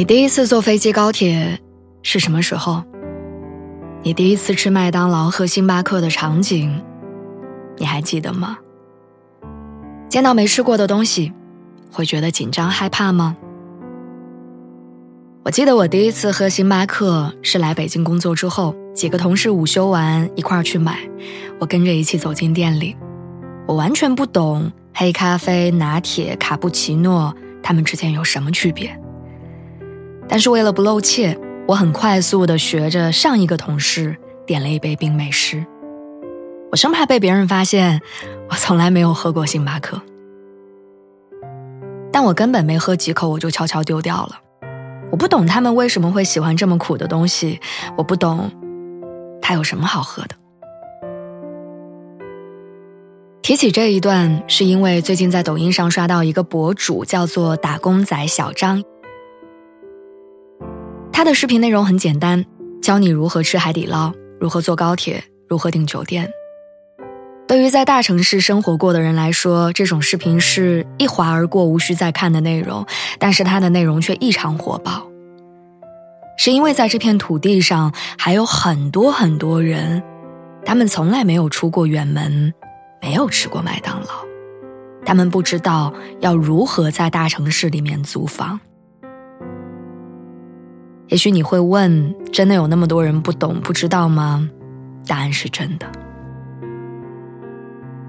你第一次坐飞机高铁是什么时候？你第一次吃麦当劳和星巴克的场景，你还记得吗？见到没吃过的东西，会觉得紧张害怕吗？我记得我第一次喝星巴克是来北京工作之后，几个同事午休完一块去买，我跟着一起走进店里，我完全不懂黑咖啡、拿铁、卡布奇诺它们之间有什么区别。但是为了不露怯，我很快速的学着上一个同事点了一杯冰美式。我生怕被别人发现，我从来没有喝过星巴克。但我根本没喝几口，我就悄悄丢掉了。我不懂他们为什么会喜欢这么苦的东西，我不懂，它有什么好喝的。提起这一段，是因为最近在抖音上刷到一个博主，叫做打工仔小张。他的视频内容很简单，教你如何吃海底捞，如何坐高铁，如何订酒店。对于在大城市生活过的人来说，这种视频是一划而过、无需再看的内容。但是它的内容却异常火爆，是因为在这片土地上还有很多很多人，他们从来没有出过远门，没有吃过麦当劳，他们不知道要如何在大城市里面租房。也许你会问：真的有那么多人不懂不知道吗？答案是真的。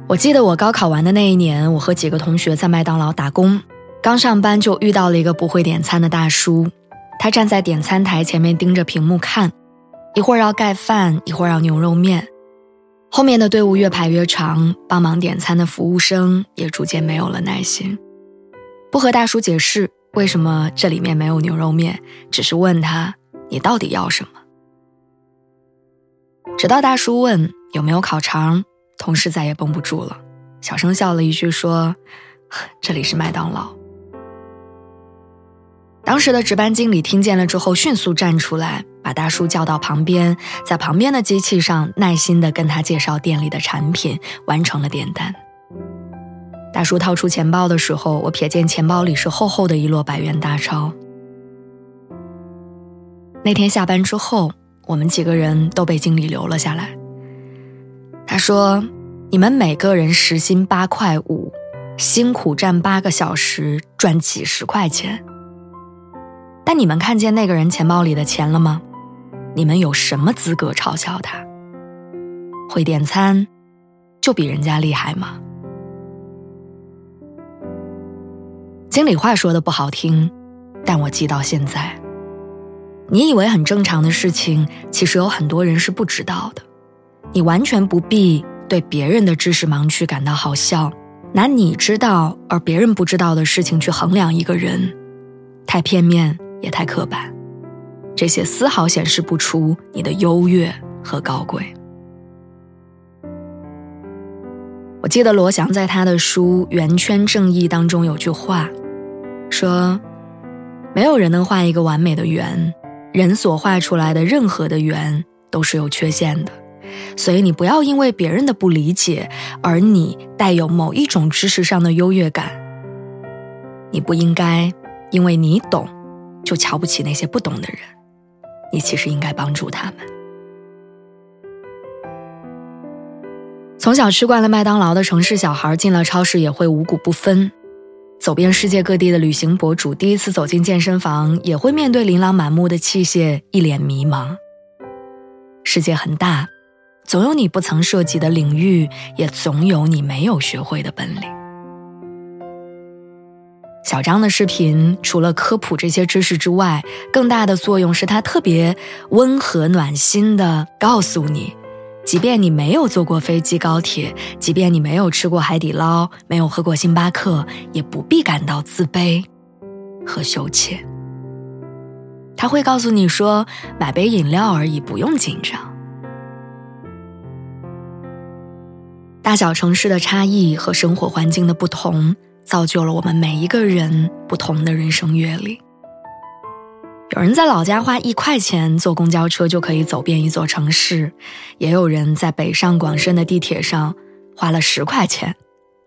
我记得我高考完的那一年，我和几个同学在麦当劳打工，刚上班就遇到了一个不会点餐的大叔。他站在点餐台前面盯着屏幕看，一会儿要盖饭，一会儿要牛肉面。后面的队伍越排越长，帮忙点餐的服务生也逐渐没有了耐心，不和大叔解释。为什么这里面没有牛肉面？只是问他你到底要什么？直到大叔问有没有烤肠，同事再也绷不住了，小声笑了一句说：“这里是麦当劳。”当时的值班经理听见了之后，迅速站出来，把大叔叫到旁边，在旁边的机器上耐心的跟他介绍店里的产品，完成了点单。大叔掏出钱包的时候，我瞥见钱包里是厚厚的一摞百元大钞。那天下班之后，我们几个人都被经理留了下来。他说：“你们每个人时薪八块五，辛苦站八个小时，赚几十块钱。但你们看见那个人钱包里的钱了吗？你们有什么资格嘲笑他？会点餐，就比人家厉害吗？”经理话说的不好听，但我记到现在。你以为很正常的事情，其实有很多人是不知道的。你完全不必对别人的知识盲区感到好笑，拿你知道而别人不知道的事情去衡量一个人，太片面也太刻板。这些丝毫显示不出你的优越和高贵。我记得罗翔在他的书《圆圈正义》当中有句话。说，没有人能画一个完美的圆，人所画出来的任何的圆都是有缺陷的，所以你不要因为别人的不理解而你带有某一种知识上的优越感。你不应该因为你懂，就瞧不起那些不懂的人，你其实应该帮助他们。从小吃惯了麦当劳的城市小孩，进了超市也会五谷不分。走遍世界各地的旅行博主，第一次走进健身房，也会面对琳琅满目的器械，一脸迷茫。世界很大，总有你不曾涉及的领域，也总有你没有学会的本领。小张的视频除了科普这些知识之外，更大的作用是他特别温和暖心的告诉你，即便你没有坐过飞机、高铁，即便你没有吃过海底捞，没有喝过星巴克，也不必感到自卑和羞怯。他会告诉你说：“买杯饮料而已，不用紧张。”大小城市的差异和生活环境的不同，造就了我们每一个人不同的人生阅历。有人在老家花一块钱坐公交车就可以走遍一座城市，也有人在北上广深的地铁上花了十块钱，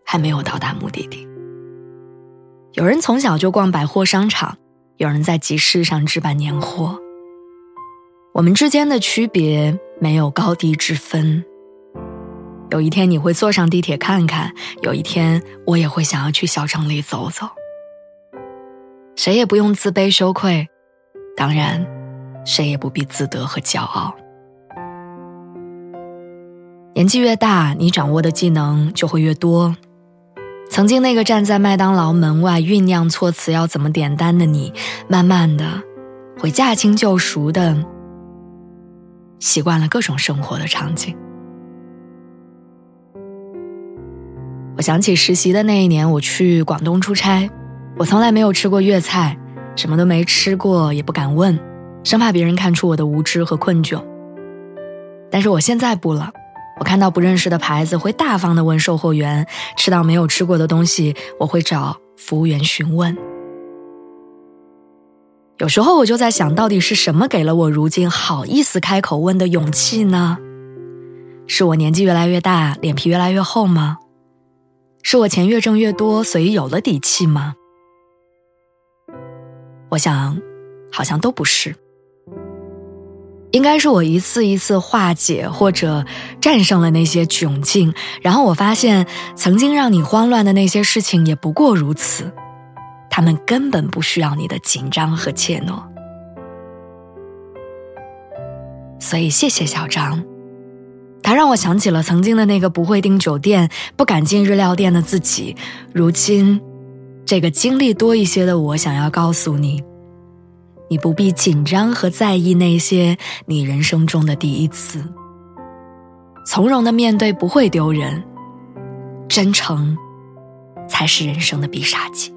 还没有到达目的地。有人从小就逛百货商场，有人在集市上置办年货。我们之间的区别没有高低之分。有一天你会坐上地铁看看，有一天我也会想要去小城里走走。谁也不用自卑羞愧。当然，谁也不必自得和骄傲。年纪越大，你掌握的技能就会越多。曾经那个站在麦当劳门外酝酿措辞要怎么点单的你，慢慢的会驾轻就熟的习惯了各种生活的场景。我想起实习的那一年，我去广东出差，我从来没有吃过粤菜。什么都没吃过，也不敢问，生怕别人看出我的无知和困窘。但是我现在不了，我看到不认识的牌子会大方的问售货员，吃到没有吃过的东西，我会找服务员询问。有时候我就在想，到底是什么给了我如今好意思开口问的勇气呢？是我年纪越来越大，脸皮越来越厚吗？是我钱越挣越多，所以有了底气吗？我想，好像都不是。应该是我一次一次化解或者战胜了那些窘境，然后我发现，曾经让你慌乱的那些事情也不过如此，他们根本不需要你的紧张和怯懦。所以，谢谢小张，他让我想起了曾经的那个不会订酒店、不敢进日料店的自己。如今。这个经历多一些的我，想要告诉你，你不必紧张和在意那些你人生中的第一次，从容的面对不会丢人，真诚才是人生的必杀技。